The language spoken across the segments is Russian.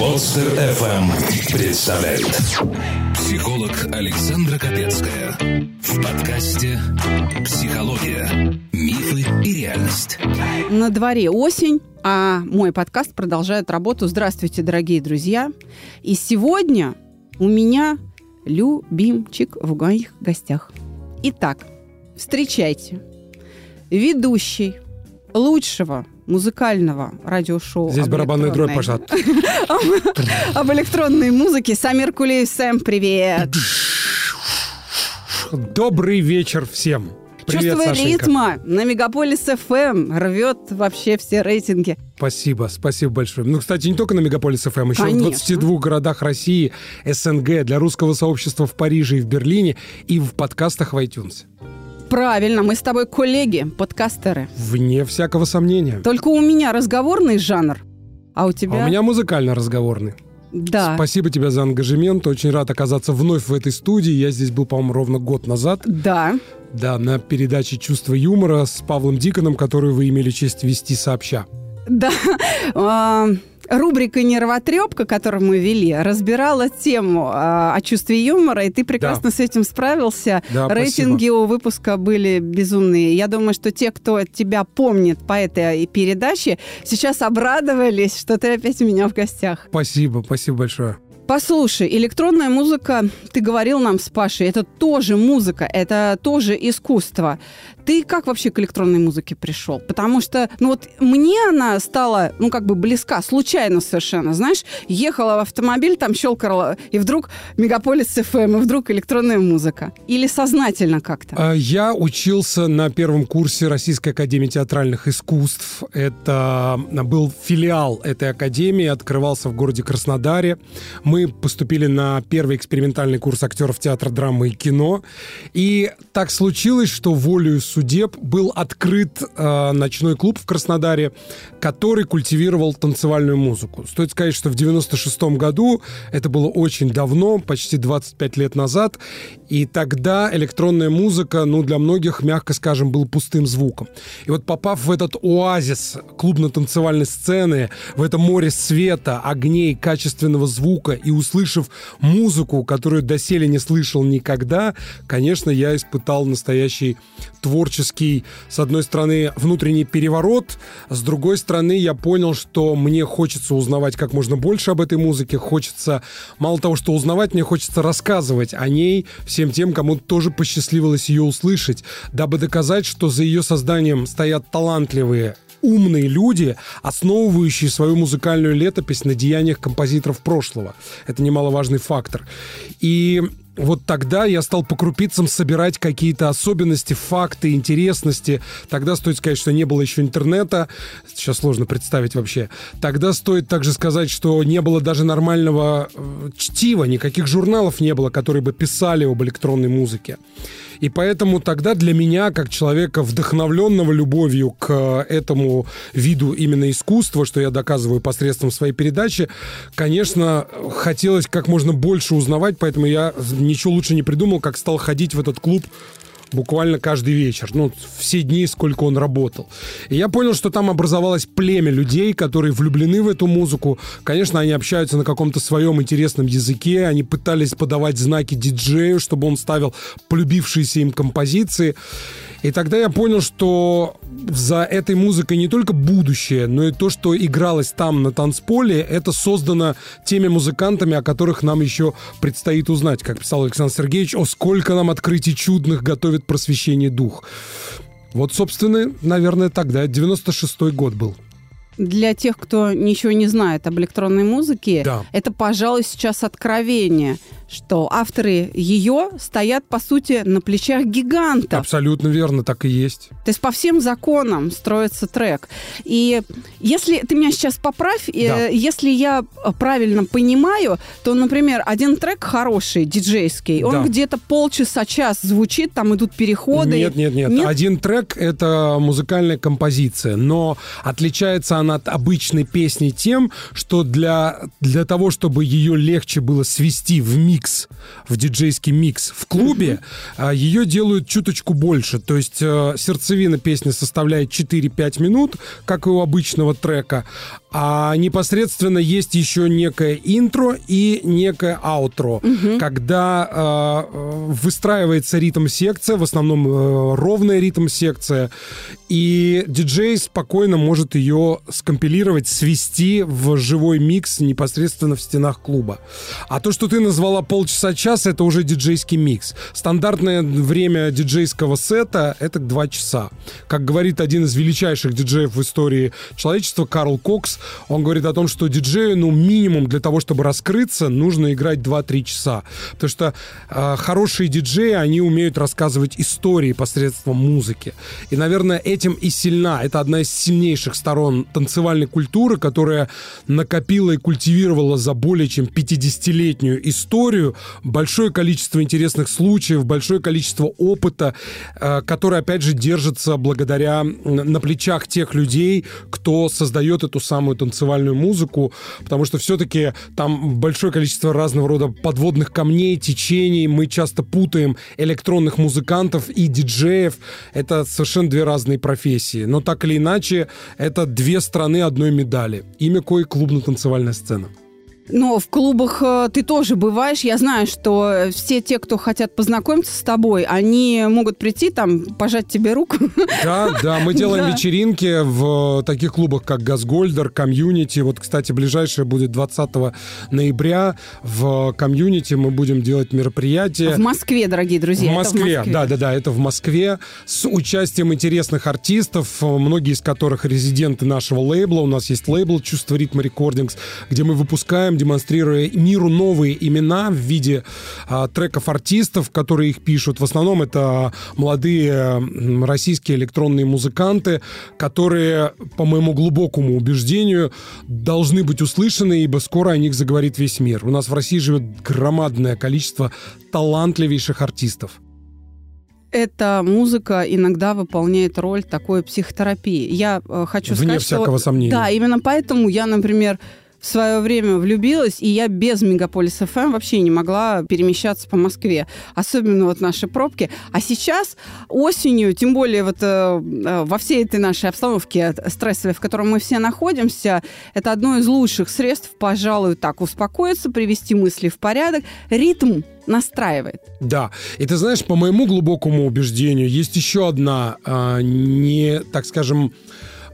Подстер FM представляет Психолог Александра Капецкая В подкасте «Психология. Мифы и реальность» На дворе осень, а мой подкаст продолжает работу. Здравствуйте, дорогие друзья. И сегодня у меня любимчик в моих гостях. Итак, встречайте. Ведущий лучшего музыкального радиошоу. Здесь об барабанная дробь пошла. Об электронной музыке. Самир Кулиев, Сэм, привет. Добрый вечер всем. Привет, Чувство Сашенька. ритма на Мегаполис ФМ рвет вообще все рейтинги. Спасибо, спасибо большое. Ну, кстати, не только на Мегаполис ФМ, еще Конечно. в 22 городах России, СНГ, для русского сообщества в Париже и в Берлине, и в подкастах в iTunes. Правильно, мы с тобой коллеги, подкастеры. Вне всякого сомнения. Только у меня разговорный жанр, а у А тебя... у меня музыкально-разговорный. Да. Спасибо тебе за ангажемент. Очень рад оказаться вновь в этой студии. Я здесь был, по-моему, ровно год назад. Да. Да, на передаче «Чувство юмора» с Павлом Диконом, которую вы имели честь вести сообща. Да. Рубрика «Нервотрепка», которую мы вели, разбирала тему а, о чувстве юмора, и ты прекрасно с этим справился. Да, Рейтинги у выпуска были безумные. Я думаю, что те, кто тебя помнит по этой передаче, сейчас обрадовались, что ты опять у меня в гостях. Спасибо, спасибо большое. Послушай, электронная музыка, ты говорил нам с Пашей, это тоже музыка, это тоже искусство. Ты как вообще к электронной музыке пришел? Потому что, ну вот мне она стала, ну как бы близка, случайно совершенно, знаешь, ехала в автомобиль, там щелкала, и вдруг Мегаполис ФМ, и вдруг электронная музыка. Или сознательно как-то? А, Я учился на первом курсе Российской Академии Театральных Искусств. Это был филиал этой академии, открывался в городе Краснодаре. Мы поступили на первый экспериментальный курс актеров театра, драмы и кино. И так случилось, что волею судеб был открыт э, ночной клуб в Краснодаре, который культивировал танцевальную музыку. Стоит сказать, что в 96 году, это было очень давно, почти 25 лет назад, и тогда электронная музыка, ну, для многих, мягко скажем, был пустым звуком. И вот попав в этот оазис клубно-танцевальной сцены, в это море света, огней, качественного звука, и услышав музыку, которую доселе не слышал никогда, конечно, я испытал настоящий творческий, с одной стороны, внутренний переворот, с другой стороны, я понял, что мне хочется узнавать как можно больше об этой музыке, хочется, мало того, что узнавать, мне хочется рассказывать о ней всем тем, кому тоже посчастливилось ее услышать, дабы доказать, что за ее созданием стоят талантливые умные люди, основывающие свою музыкальную летопись на деяниях композиторов прошлого. Это немаловажный фактор. И вот тогда я стал по крупицам собирать какие-то особенности, факты, интересности. Тогда стоит сказать, что не было еще интернета. Сейчас сложно представить вообще. Тогда стоит также сказать, что не было даже нормального э, чтива, никаких журналов не было, которые бы писали об электронной музыке. И поэтому тогда для меня, как человека, вдохновленного любовью к э, этому виду именно искусства, что я доказываю посредством своей передачи, конечно, хотелось как можно больше узнавать, поэтому я ничего лучше не придумал, как стал ходить в этот клуб буквально каждый вечер, ну, все дни, сколько он работал. И я понял, что там образовалось племя людей, которые влюблены в эту музыку. Конечно, они общаются на каком-то своем интересном языке, они пытались подавать знаки диджею, чтобы он ставил полюбившиеся им композиции. И тогда я понял, что за этой музыкой не только будущее, но и то, что игралось там на танцполе, это создано теми музыкантами, о которых нам еще предстоит узнать. Как писал Александр Сергеевич, о сколько нам открытий чудных готовит просвещение дух. Вот, собственно, наверное, тогда, 96-й год был. Для тех, кто ничего не знает об электронной музыке, Да. это, пожалуй, сейчас откровение, что авторы ее стоят, по сути, на плечах гигантов. Абсолютно верно, так и есть. То есть по всем законам строится трек. И если ты меня сейчас поправь, э, Да. если я правильно понимаю, то, например, один трек хороший, диджейский, он Да. где-то полчаса-час звучит, там идут переходы. Нет, нет, нет, Нет? Один трек — это музыкальная композиция, но отличается она от обычной песни тем, что для, для того, чтобы ее легче было свести в микс микс, в диджейский микс. В клубе mm-hmm. ее делают чуточку больше. То есть э, сердцевина песни составляет 4-5 минут, как и у обычного трека. А непосредственно есть еще некое интро и некое аутро, угу. когда э, выстраивается ритм-секция, в основном э, ровная ритм-секция, и диджей спокойно может ее скомпилировать, свести в живой микс непосредственно в стенах клуба. А то, что ты назвала полчаса-час, это уже диджейский микс. Стандартное время диджейского сета — это два часа. Как говорит один из величайших диджеев в истории человечества, Карл Кокс, он говорит о том, что диджею, ну, минимум для того, чтобы раскрыться, нужно играть 2-3 часа. Потому что э, хорошие диджеи, они умеют рассказывать истории посредством музыки. И, наверное, этим и сильна. Это одна из сильнейших сторон танцевальной культуры, которая накопила и культивировала за более чем 50-летнюю историю большое количество интересных случаев, большое количество опыта, э, который, опять же, держится благодаря на плечах тех людей, кто создает эту самую танцевальную музыку, потому что все-таки там большое количество разного рода подводных камней, течений. Мы часто путаем электронных музыкантов и диджеев. Это совершенно две разные профессии. Но так или иначе, это две стороны одной медали. Имя кое клубно-танцевальная сцена. Но в клубах э, ты тоже бываешь. Я знаю, что все те, кто хотят познакомиться с тобой, они могут прийти там, пожать тебе руку. Да, да, мы делаем да. вечеринки в таких клубах, как Газгольдер, Community. Вот, кстати, ближайшее будет 20 ноября. В Community мы будем делать мероприятие. В Москве, дорогие друзья. В Москве, в Москве. да, да, да, это в Москве. С участием интересных артистов, многие из которых резиденты нашего лейбла. У нас есть лейбл «Чувство ритма рекордингс», где мы выпускаем демонстрируя миру новые имена в виде а, треков артистов, которые их пишут. В основном это молодые российские электронные музыканты, которые, по моему глубокому убеждению, должны быть услышаны, ибо скоро о них заговорит весь мир. У нас в России живет громадное количество талантливейших артистов эта музыка иногда выполняет роль такой психотерапии. Я э, хочу Вне сказать, всякого что... сомнения. Да, именно поэтому я, например, в свое время влюбилась, и я без Мегаполис ФМ вообще не могла перемещаться по Москве. Особенно вот наши пробки. А сейчас осенью, тем более вот э, э во всей этой нашей обстановке стрессовой, в которой мы все находимся, это одно из лучших средств, пожалуй, так успокоиться, привести мысли в порядок. Ритм настраивает. Да. И ты знаешь, по моему глубокому убеждению, есть еще одна э, не, так скажем,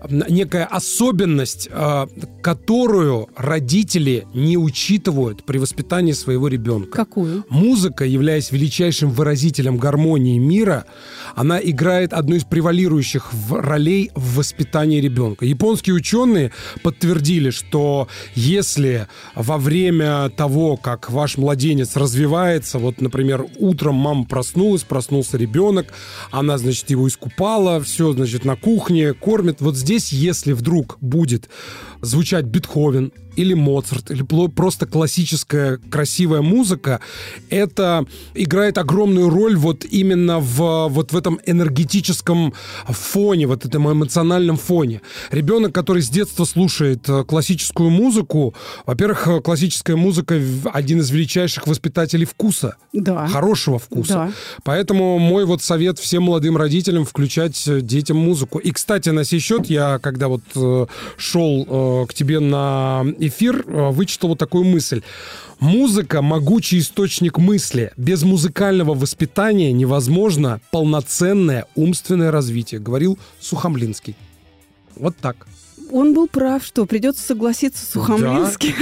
некая особенность, а, которую родители не учитывают при воспитании своего ребенка. Какую? Музыка, являясь величайшим выразителем гармонии мира, она играет одну из превалирующих ролей в воспитании ребенка. Японские ученые подтвердили, что если во время того, как ваш младенец развивается, вот, например, утром мама проснулась, проснулся ребенок, она, значит, его искупала, все, значит, на кухне, кормит, вот здесь здесь, если вдруг будет звучать Бетховен, или Моцарт, или просто классическая красивая музыка, это играет огромную роль вот именно в, вот в этом энергетическом фоне, вот этом эмоциональном фоне. Ребенок, который с детства слушает э, классическую музыку, во-первых, э, классическая музыка один из величайших воспитателей вкуса. Да. Хорошего вкуса. Да. Поэтому мой вот совет всем молодым родителям включать э, детям музыку. И, кстати, на сей счет я, когда вот шел к тебе на эфир э, вычитал вот такую мысль. Музыка – могучий источник мысли. Без музыкального воспитания невозможно полноценное умственное развитие, говорил Сухомлинский. Вот так. Он был прав, что придется согласиться с Сухомлинским.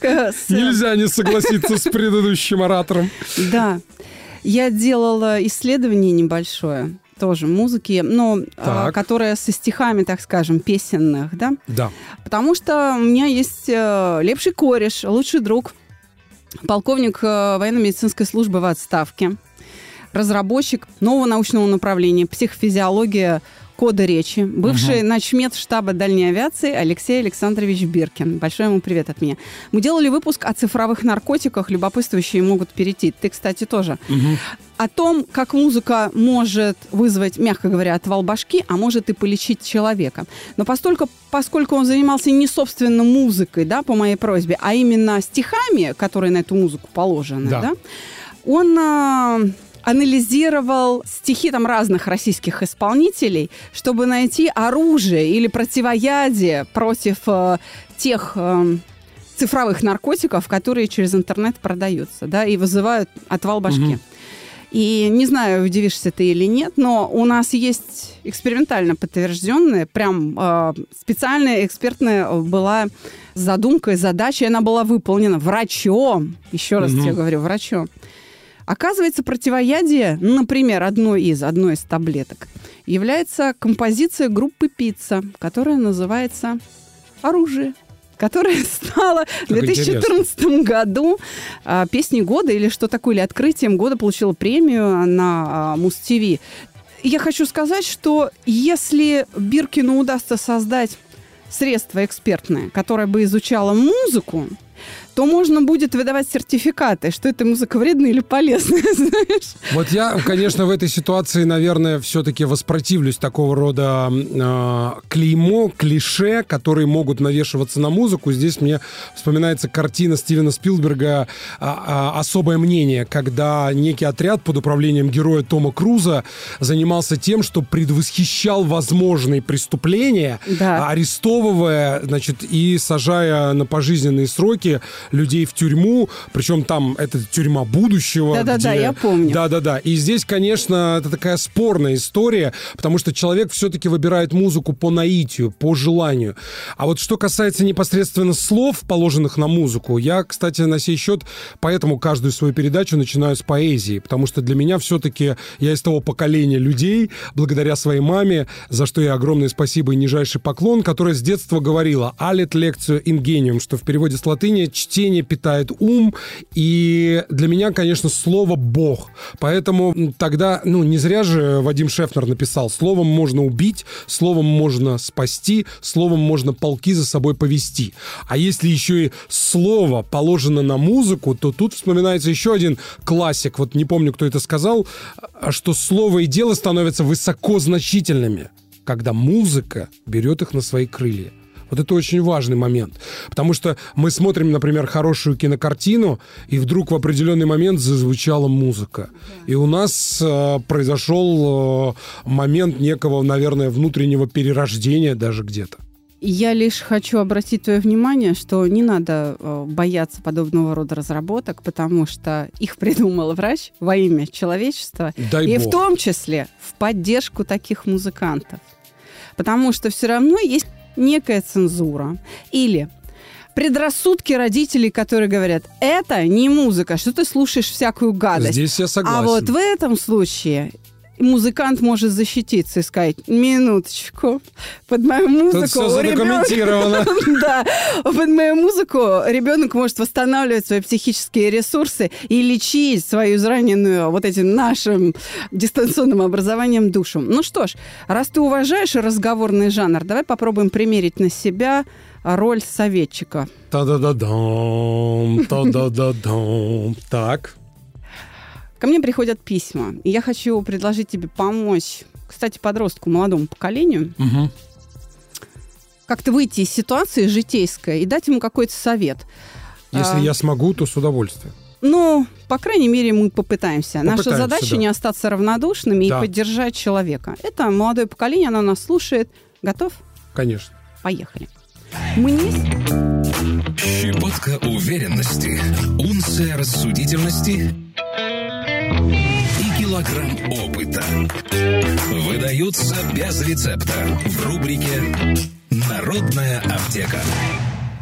Нельзя не согласиться с предыдущим оратором. Да. Я делала исследование небольшое тоже музыки, но а, которая со стихами, так скажем, песенных, да? Да. Потому что у меня есть э, лепший кореш, лучший друг, полковник э, военно-медицинской службы в отставке, разработчик нового научного направления психофизиология кода речи, бывший угу. начмет штаба дальней авиации Алексей Александрович Биркин. Большой ему привет от меня. Мы делали выпуск о цифровых наркотиках, любопытствующие могут перейти. Ты, кстати, тоже. Угу. О том, как музыка может вызвать, мягко говоря, отвал башки, а может и полечить человека. Но постольку, поскольку он занимался не собственно музыкой, да, по моей просьбе, а именно стихами, которые на эту музыку положены, да, да он а, анализировал стихи там разных российских исполнителей, чтобы найти оружие или противоядие против э, тех э, цифровых наркотиков, которые через интернет продаются, да, и вызывают отвал башки. Угу. И не знаю, удивишься ты или нет, но у нас есть экспериментально подтвержденная, прям э, специальная экспертная была задумка и задача, и она была выполнена врачом. Еще раз угу. тебе говорю, врачом. Оказывается, противоядие, например, одной из, одной из таблеток, является композиция группы «Пицца», которая называется «Оружие» которая стала в 2014 интересно. году а, песней года или что такое, или открытием года получила премию на а, Муз-ТВ. Я хочу сказать, что если Биркину удастся создать средство экспертное, которое бы изучало музыку, то можно будет выдавать сертификаты, что эта музыка вредная или полезная, знаешь. Вот я, конечно, в этой ситуации, наверное, все-таки воспротивлюсь такого рода э, клеймо, клише, которые могут навешиваться на музыку. Здесь мне вспоминается картина Стивена Спилберга а, а, «Особое мнение», когда некий отряд под управлением героя Тома Круза занимался тем, что предвосхищал возможные преступления, да. арестовывая, значит, и сажая на пожизненные сроки людей в тюрьму, причем там это тюрьма будущего. Да-да-да, я помню. Да-да-да. И здесь, конечно, это такая спорная история, потому что человек все-таки выбирает музыку по наитию, по желанию. А вот что касается непосредственно слов, положенных на музыку, я, кстати, на сей счет поэтому каждую свою передачу начинаю с поэзии, потому что для меня все-таки я из того поколения людей, благодаря своей маме, за что я огромное спасибо и нижайший поклон, которая с детства говорила «алит лекцию ингениум», что в переводе с латыни «чти чтение питает ум, и для меня, конечно, слово «бог». Поэтому тогда, ну, не зря же Вадим Шефнер написал, словом можно убить, словом можно спасти, словом можно полки за собой повести. А если еще и слово положено на музыку, то тут вспоминается еще один классик, вот не помню, кто это сказал, что слово и дело становятся высоко значительными, когда музыка берет их на свои крылья. Вот это очень важный момент. Потому что мы смотрим, например, хорошую кинокартину, и вдруг в определенный момент зазвучала музыка. И у нас э, произошел э, момент некого, наверное, внутреннего перерождения даже где-то. Я лишь хочу обратить твое внимание, что не надо э, бояться подобного рода разработок, потому что их придумал врач во имя человечества, Дай и бог. в том числе в поддержку таких музыкантов. Потому что все равно есть некая цензура или предрассудки родителей, которые говорят, это не музыка, что ты слушаешь всякую гадость. Здесь я согласен. А вот в этом случае музыкант может защититься и сказать, минуточку, под мою музыку... Тут все задокументировано. Да, под мою музыку ребенок может восстанавливать свои психические ресурсы и лечить свою израненную вот этим нашим дистанционным образованием душу. Ну что ж, раз ты уважаешь разговорный жанр, давай попробуем примерить на себя роль советчика. Та-да-да-дам, та-да-да-дам. Так. Ко мне приходят письма, и я хочу предложить тебе помочь, кстати, подростку, молодому поколению, угу. как-то выйти из ситуации житейской и дать ему какой-то совет. Если а, я смогу, то с удовольствием. Ну, по крайней мере, мы попытаемся. попытаемся Наша задача да. не остаться равнодушными да. и поддержать человека. Это молодое поколение, оно нас слушает. Готов? Конечно. Поехали. Мне... Щепотка уверенности, унция рассудительности килограмм опыта выдаются без рецепта в рубрике «Народная аптека».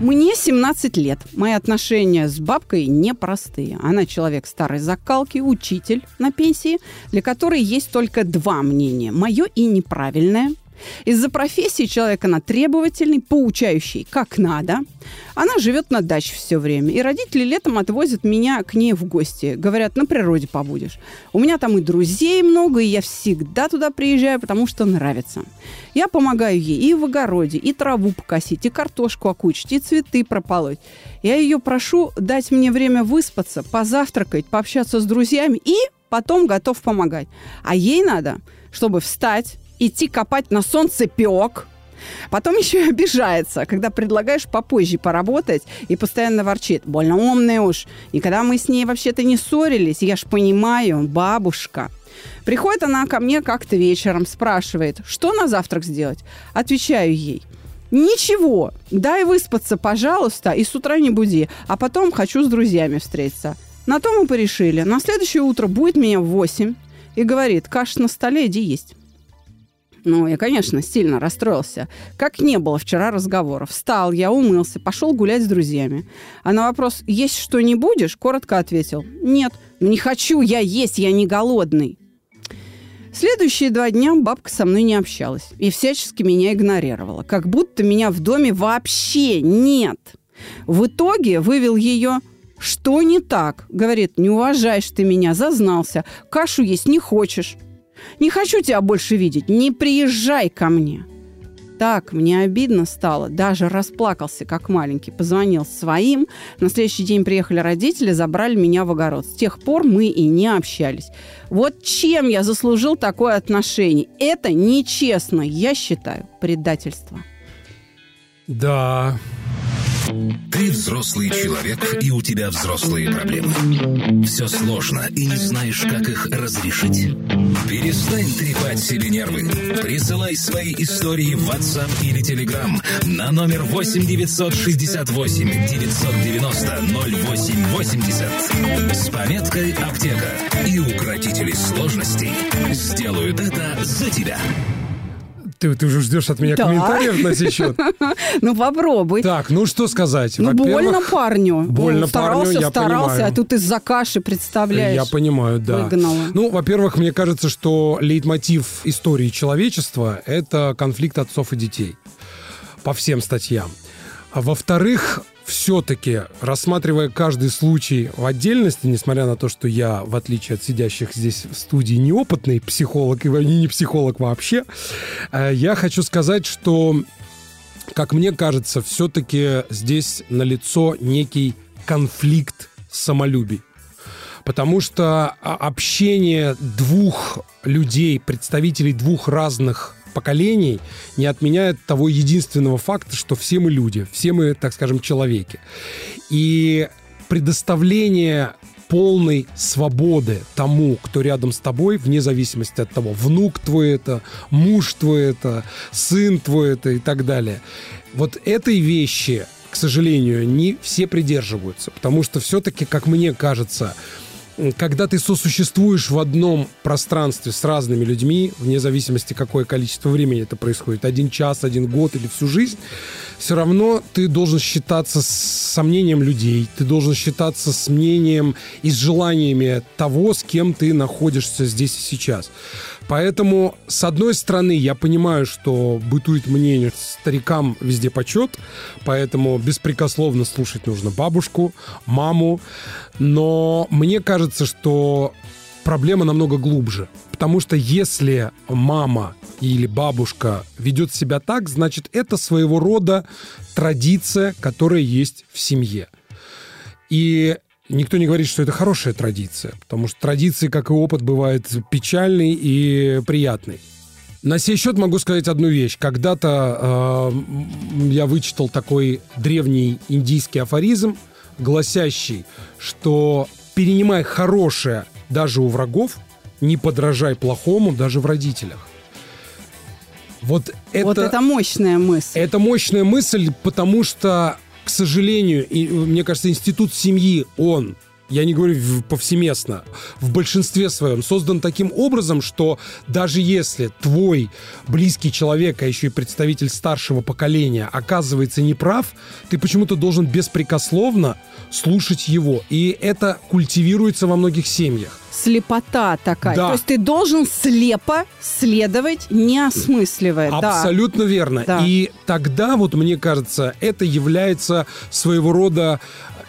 Мне 17 лет. Мои отношения с бабкой непростые. Она человек старой закалки, учитель на пенсии, для которой есть только два мнения. Мое и неправильное – Из-за профессии человека она требовательный, поучающий, как надо. Она живет на даче все время. И родители летом отвозят меня к ней в гости. Говорят, на природе побудешь. У меня там и друзей много, и я всегда туда приезжаю, потому что нравится. Я помогаю ей и в огороде, и траву покосить, и картошку окучить, и цветы прополоть. Я ее прошу дать мне время выспаться, позавтракать, пообщаться с друзьями и потом готов помогать. А ей надо, чтобы встать, идти копать на солнце пек, Потом еще и обижается, когда предлагаешь попозже поработать и постоянно ворчит. Больно умная уж. Никогда мы с ней вообще-то не ссорились. Я ж понимаю, бабушка. Приходит она ко мне как-то вечером, спрашивает, что на завтрак сделать? Отвечаю ей. Ничего, дай выспаться, пожалуйста, и с утра не буди, а потом хочу с друзьями встретиться. На то мы порешили. На следующее утро будет меня в 8 и говорит, каша на столе, иди есть. Ну, я, конечно, сильно расстроился. Как не было вчера разговоров. Встал, я умылся, пошел гулять с друзьями. А на вопрос «Есть что не будешь?» коротко ответил «Нет, ну не хочу я есть, я не голодный». Следующие два дня бабка со мной не общалась и всячески меня игнорировала, как будто меня в доме вообще нет. В итоге вывел ее «Что не так?» Говорит, не уважаешь ты меня, зазнался, кашу есть не хочешь. Не хочу тебя больше видеть, не приезжай ко мне. Так, мне обидно стало, даже расплакался, как маленький. Позвонил своим. На следующий день приехали родители, забрали меня в огород. С тех пор мы и не общались. Вот чем я заслужил такое отношение? Это нечестно, я считаю, предательство. Да, ты взрослый человек, и у тебя взрослые проблемы. Все сложно, и не знаешь, как их разрешить. Перестань трепать себе нервы. Присылай свои истории в WhatsApp или Telegram на номер 8 968 990 0880 с пометкой «Аптека». И укротители сложностей сделают это за тебя. Ты, ты уже ждешь от меня да. комментариев на сей счет? Ну, попробуй. Так, ну что сказать? Ну, больно парню. Больно парню, я старался, а тут из-за каши, представляешь? Я понимаю, да. Выгнала. Ну, во-первых, мне кажется, что лейтмотив истории человечества — это конфликт отцов и детей. По всем статьям. А во-вторых, все-таки, рассматривая каждый случай в отдельности, несмотря на то, что я, в отличие от сидящих здесь в студии, неопытный психолог и не психолог вообще, э, я хочу сказать, что, как мне кажется, все-таки здесь налицо некий конфликт самолюбий. Потому что общение двух людей, представителей двух разных поколений не отменяет того единственного факта, что все мы люди, все мы, так скажем, человеки. И предоставление полной свободы тому, кто рядом с тобой, вне зависимости от того, внук твой это, муж твой это, сын твой это и так далее. Вот этой вещи, к сожалению, не все придерживаются, потому что все-таки, как мне кажется, когда ты сосуществуешь в одном пространстве с разными людьми, вне зависимости, какое количество времени это происходит, один час, один год или всю жизнь, все равно ты должен считаться с сомнением людей, ты должен считаться с мнением и с желаниями того, с кем ты находишься здесь и сейчас. Поэтому, с одной стороны, я понимаю, что бытует мнение, старикам везде почет, поэтому беспрекословно слушать нужно бабушку, маму, но мне кажется, что проблема намного глубже. Потому что если мама или бабушка ведет себя так, значит, это своего рода традиция, которая есть в семье. И Никто не говорит, что это хорошая традиция, потому что традиции, как и опыт, бывают печальный и приятный. На сей счет могу сказать одну вещь. Когда-то э, я вычитал такой древний индийский афоризм, гласящий, что перенимай хорошее даже у врагов, не подражай плохому даже в родителях. Вот это, вот это мощная мысль. Это мощная мысль, потому что к сожалению, и, мне кажется, институт семьи, он я не говорю повсеместно, в большинстве своем создан таким образом, что даже если твой близкий человек, а еще и представитель старшего поколения, оказывается неправ, ты почему-то должен беспрекословно слушать его. И это культивируется во многих семьях. Слепота такая. Да. То есть ты должен слепо следовать, не осмысливая. Да. Абсолютно верно. Да. И тогда, вот мне кажется, это является своего рода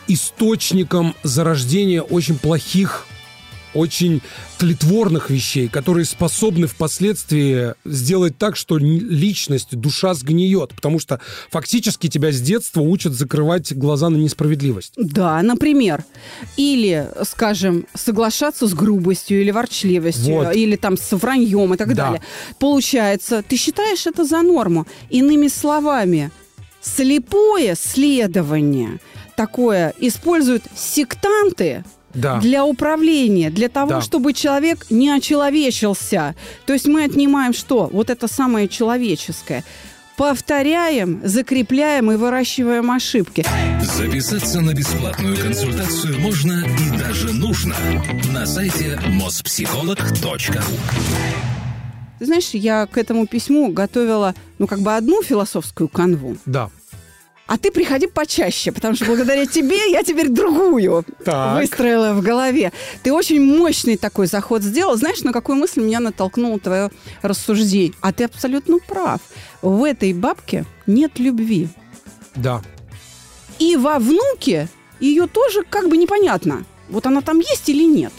источником зарождения очень плохих очень тлетворных вещей, которые способны впоследствии сделать так, что личность, душа сгниет, потому что фактически тебя с детства учат закрывать глаза на несправедливость. Да, например. Или, скажем, соглашаться с грубостью или ворчливостью, Вот. или там с враньем и так Да. далее. Получается, ты считаешь это за норму. Иными словами, слепое следование такое используют сектанты Да. для управления, для того, Да. чтобы человек не очеловечился. То есть мы отнимаем что? Вот это самое человеческое. Повторяем, закрепляем и выращиваем ошибки. Записаться на бесплатную консультацию можно и даже нужно на сайте mospsycholog.ru Ты знаешь, я к этому письму готовила, ну, как бы одну философскую канву. Да. А ты приходи почаще, потому что благодаря тебе я теперь другую Так. выстроила в голове. Ты очень мощный такой заход сделал. Знаешь, на какую мысль меня натолкнуло твое рассуждение? А ты абсолютно прав. В этой бабке нет любви. Да. И во внуке ее тоже как бы непонятно. Вот она там есть или нет.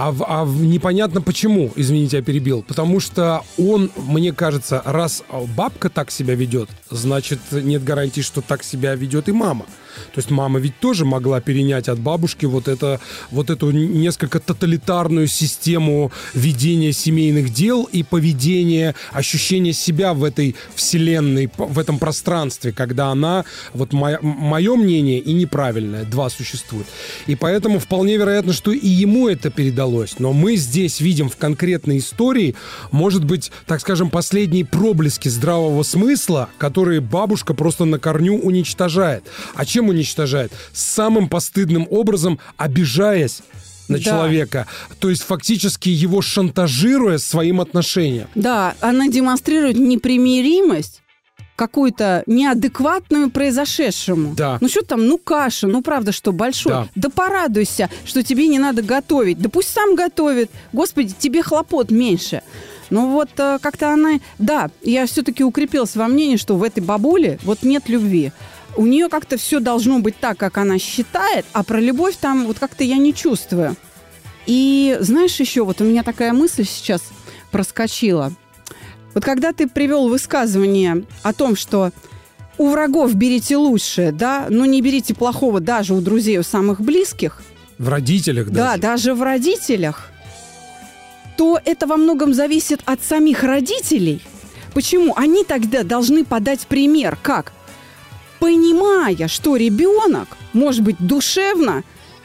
А, а непонятно почему, извините, я перебил. Потому что он, мне кажется, раз бабка так себя ведет, значит, нет гарантии, что так себя ведет и мама. То есть мама ведь тоже могла перенять от бабушки вот, это, вот эту несколько тоталитарную систему ведения семейных дел и поведения, ощущения себя в этой вселенной, в этом пространстве, когда она, вот мое мнение и неправильное, два существуют. И поэтому вполне вероятно, что и ему это передалось. Но мы здесь видим в конкретной истории, может быть, так скажем, последние проблески здравого смысла, которые бабушка просто на корню уничтожает. А чем уничтожает? Самым постыдным образом обижаясь на Да. человека. То есть фактически его шантажируя своим отношением. Да, она демонстрирует непримиримость какую-то неадекватную произошедшему. Да. Ну что там, ну каша, ну правда, что большой. Да. Да. порадуйся, что тебе не надо готовить. Да пусть сам готовит. Господи, тебе хлопот меньше. Ну вот э, как-то она... Да, я все-таки укрепилась во мнении, что в этой бабуле вот нет любви. У нее как-то все должно быть так, как она считает, а про любовь там вот как-то я не чувствую. И знаешь еще, вот у меня такая мысль сейчас проскочила. Вот когда ты привел высказывание о том, что у врагов берите лучшее, да, но не берите плохого даже у друзей, у самых близких, В родителях да, даже. даже в родителях, то это во многом зависит от самих родителей. Почему? Они тогда должны подать пример. Как? Понимая, что ребенок может быть душевно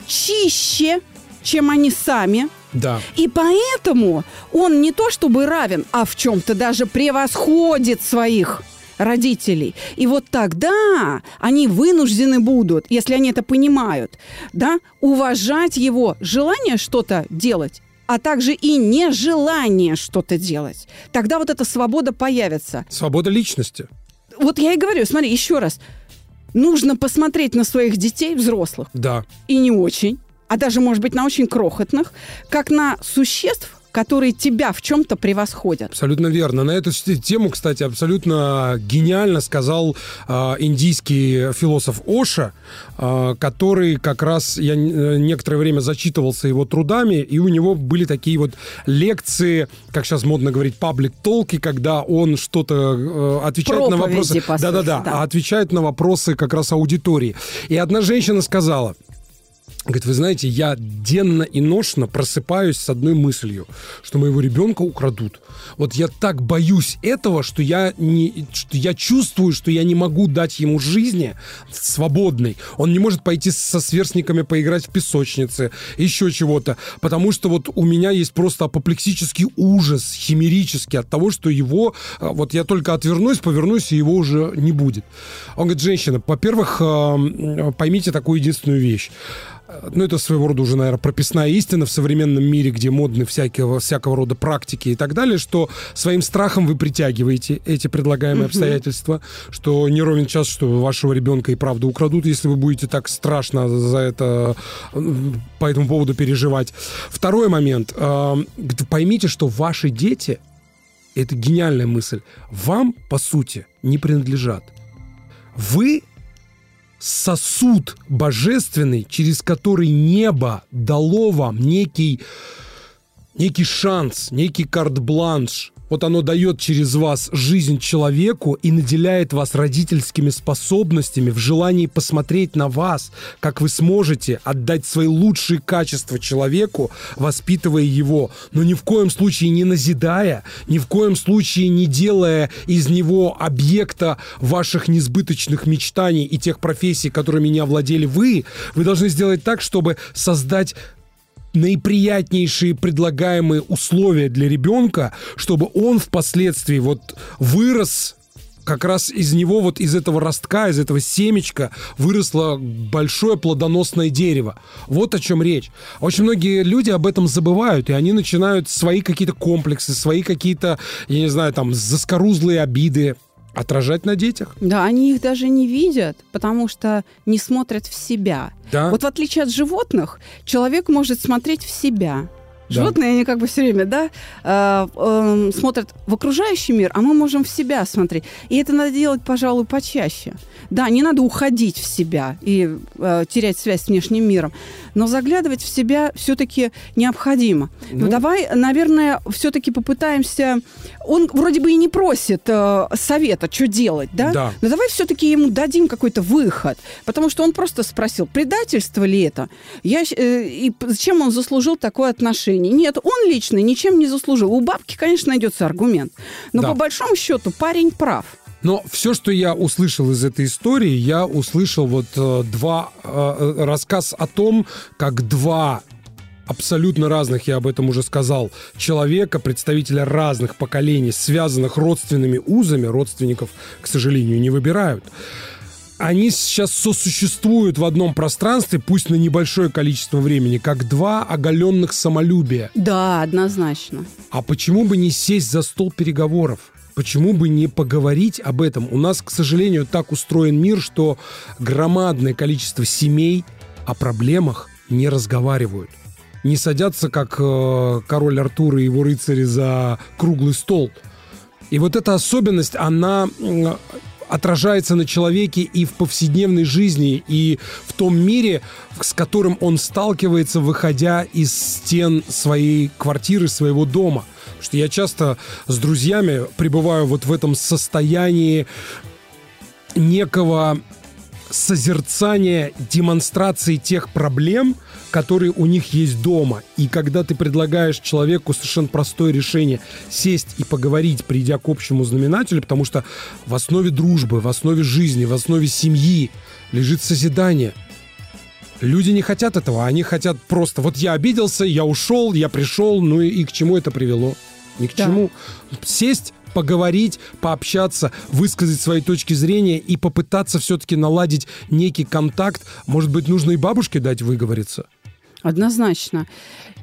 чище, чем они сами, Да. и поэтому он не то чтобы равен, а в чем-то даже превосходит своих родителей. И вот тогда они вынуждены будут, если они это понимают, да, уважать его желание что-то делать, а также и нежелание что-то делать. Тогда вот эта свобода появится. Свобода личности. Вот я и говорю, смотри, еще раз. Нужно посмотреть на своих детей, взрослых, Да. и не очень, а даже, может быть, на очень крохотных, как на существ, которые тебя в чем-то превосходят. Абсолютно верно. На эту тему, кстати, абсолютно гениально сказал а, индийский философ Оша, а, который как раз я э, некоторое время зачитывался его трудами, и у него были такие вот лекции, как сейчас модно говорить, паблик толки, когда он что-то э, отвечает на Проповеди, вопросы. по сути, Да-да-да, да. а отвечает на вопросы как раз аудитории. И одна женщина сказала, Говорит, вы знаете, я денно и ношно просыпаюсь с одной мыслью, что моего ребенка украдут. Вот я так боюсь этого, что я, не, что я чувствую, что я не могу дать ему жизни свободной. Он не может пойти со сверстниками поиграть в песочнице, еще чего-то. Потому что вот у меня есть просто апоплексический ужас, химерический от того, что его... а, Вот я только отвернусь, повернусь, и его уже не будет. Он говорит, женщина, во-первых, а, м, поймите такую единственную вещь ну, это своего рода уже, наверное, прописная истина в современном мире, где модны всякого, всякого рода практики и так далее, что своим страхом вы притягиваете эти предлагаемые обстоятельства, что не ровен час, что вашего ребенка и правда украдут, если вы будете так страшно за это, по этому поводу переживать. Второй момент. Э, поймите, что ваши дети, это гениальная мысль, вам, по сути, не принадлежат. Вы сосуд божественный, через который небо дало вам некий, некий шанс, некий карт-бланш вот оно дает через вас жизнь человеку и наделяет вас родительскими способностями в желании посмотреть на вас, как вы сможете отдать свои лучшие качества человеку, воспитывая его, но ни в коем случае не назидая, ни в коем случае не делая из него объекта ваших несбыточных мечтаний и тех профессий, которыми не овладели вы. Вы должны сделать так, чтобы создать наиприятнейшие предлагаемые условия для ребенка, чтобы он впоследствии вот вырос как раз из него, вот из этого ростка, из этого семечка выросло большое плодоносное дерево. Вот о чем речь. Очень многие люди об этом забывают, и они начинают свои какие-то комплексы, свои какие-то, я не знаю, там, заскорузлые обиды отражать на детях. Да, они их даже не видят, потому что не смотрят в себя. Да. Вот в отличие от животных, человек может смотреть в себя. Да. Животные, они как бы все время, да, э, э, смотрят в окружающий мир, а мы можем в себя смотреть. И это надо делать, пожалуй, почаще. Да, не надо уходить в себя и э, терять связь с внешним миром, но заглядывать в себя все-таки необходимо. Ну, Ну. давай, наверное, все-таки попытаемся. Он вроде бы и не просит э, совета, что делать, да? Да. Но давай все-таки ему дадим какой-то выход, потому что он просто спросил, предательство ли это? Я, э, и зачем он заслужил такое отношение? Нет, он лично ничем не заслужил. У бабки, конечно, найдется аргумент, но Да. по большому счету парень прав. Но все, что я услышал из этой истории, я услышал вот э, два э, э, рассказ о том, как два абсолютно разных, я об этом уже сказал, человека, представителя разных поколений, связанных родственными узами, родственников, к сожалению, не выбирают. Они сейчас сосуществуют в одном пространстве, пусть на небольшое количество времени, как два оголенных самолюбия. Да, однозначно. А почему бы не сесть за стол переговоров? Почему бы не поговорить об этом? У нас, к сожалению, так устроен мир, что громадное количество семей о проблемах не разговаривают. Не садятся, как э, король Артур и его рыцари, за круглый стол. И вот эта особенность, она отражается на человеке и в повседневной жизни, и в том мире, с которым он сталкивается, выходя из стен своей квартиры, своего дома. Потому что я часто с друзьями пребываю вот в этом состоянии некого созерцания демонстрации тех проблем, которые у них есть дома. И когда ты предлагаешь человеку совершенно простое решение сесть и поговорить, придя к общему знаменателю, потому что в основе дружбы, в основе жизни, в основе семьи лежит созидание. Люди не хотят этого, они хотят просто, вот я обиделся, я ушел, я пришел, ну и, и к чему это привело? Ни к Да. чему. Сесть, поговорить, пообщаться, высказать свои точки зрения и попытаться все-таки наладить некий контакт. Может быть, нужно и бабушке дать выговориться? Однозначно.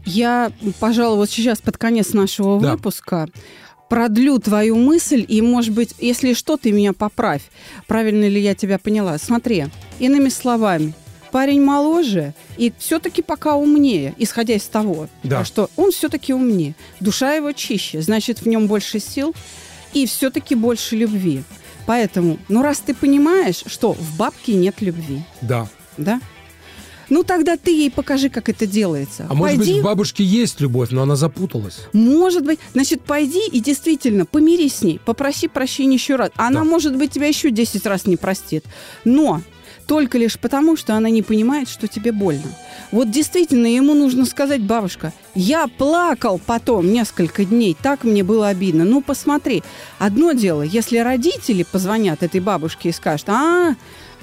Я, пожалуй, вот сейчас под конец нашего Да. выпуска продлю твою мысль, и, может быть, если что, ты меня поправь. Правильно ли я тебя поняла? Смотри, иными словами, парень моложе и все-таки пока умнее, исходя из того, Да. что он все-таки умнее. Душа его чище, значит, в нем больше сил и все-таки больше любви. Поэтому, ну раз ты понимаешь, что в бабке нет любви, Да. да? Ну тогда ты ей покажи, как это делается. А может Пойди, быть, в бабушке есть любовь, но она запуталась. может быть, значит, пойди и действительно помирись с ней, попроси прощения еще раз. Она, Да. может быть, тебя еще 10 раз не простит. Но только лишь потому, что она не понимает, что тебе больно. Вот действительно ему нужно сказать, бабушка, я плакал потом несколько дней, так мне было обидно. Ну, посмотри, одно дело, если родители позвонят этой бабушке и скажут, а,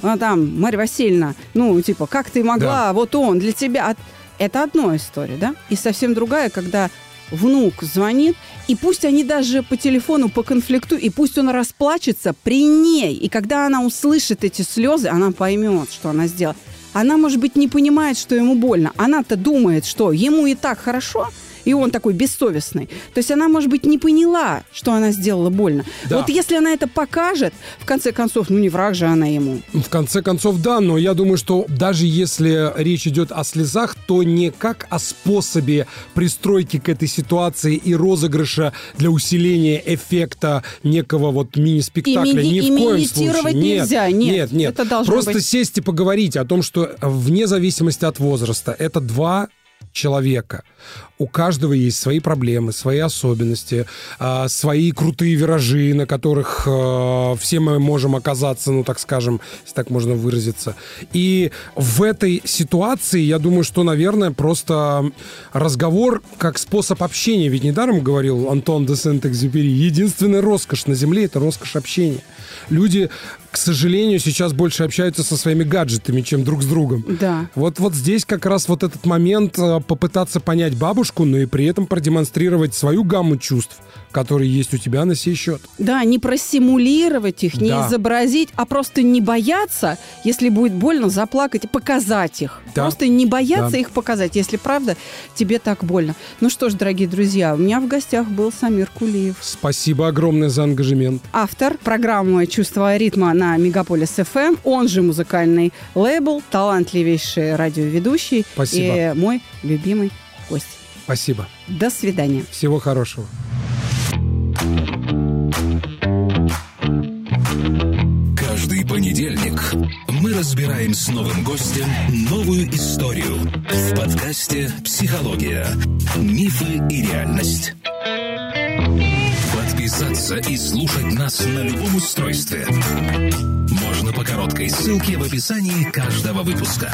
а там, Марья Васильевна, ну, типа, как ты могла, вот он для тебя. Это одна история, да? И совсем другая, когда внук звонит, и пусть они даже по телефону по конфликту, и пусть он расплачется при ней. И когда она услышит эти слезы, она поймет, что она сделала. она, может быть, не понимает, что ему больно. Она-то думает, что ему и так хорошо, и он такой бессовестный. То есть она, может быть, не поняла, что она сделала больно. Да. Вот если она это покажет, в конце концов, ну не враг же она ему. В конце концов, да, но я думаю, что даже если речь идет о слезах, то не как о способе пристройки к этой ситуации и розыгрыша для усиления эффекта некого вот мини-спектакля. И Ни в коем случае. нельзя. Нет, нет, нет. это должно Просто быть- сесть и поговорить о том, что вне зависимости от возраста это два человека. У каждого есть свои проблемы, свои особенности, а, свои крутые виражи, на которых а, все мы можем оказаться, ну, так скажем, если так можно выразиться. И в этой ситуации, я думаю, что, наверное, просто разговор как способ общения. Ведь недаром говорил Антон де Сент-Экзюпери, единственная роскошь на Земле – это роскошь общения. Люди, к сожалению, сейчас больше общаются со своими гаджетами, чем друг с другом. Да. Вот, вот здесь как раз вот этот момент э, попытаться понять бабушку, но и при этом продемонстрировать свою гамму чувств, которые есть у тебя на сей счет. Да, не просимулировать их, не Да. изобразить, а просто не бояться, если будет больно, заплакать показать их. Да. Просто не бояться Да. их показать, если правда тебе так больно. Ну что ж, дорогие друзья, у меня в гостях был Самир Кулиев. Спасибо огромное за ангажемент. Автор программы «Чувство ритма» на Мегаполис ФМ, он же музыкальный лейбл, талантливейший радиоведущий Спасибо. и мой любимый гость. Спасибо. До свидания. Всего хорошего. Каждый понедельник мы разбираем с новым гостем новую историю в подкасте «Психология. Мифы и реальность». Подписаться и слушать нас на любом устройстве можно по короткой ссылке в описании каждого выпуска.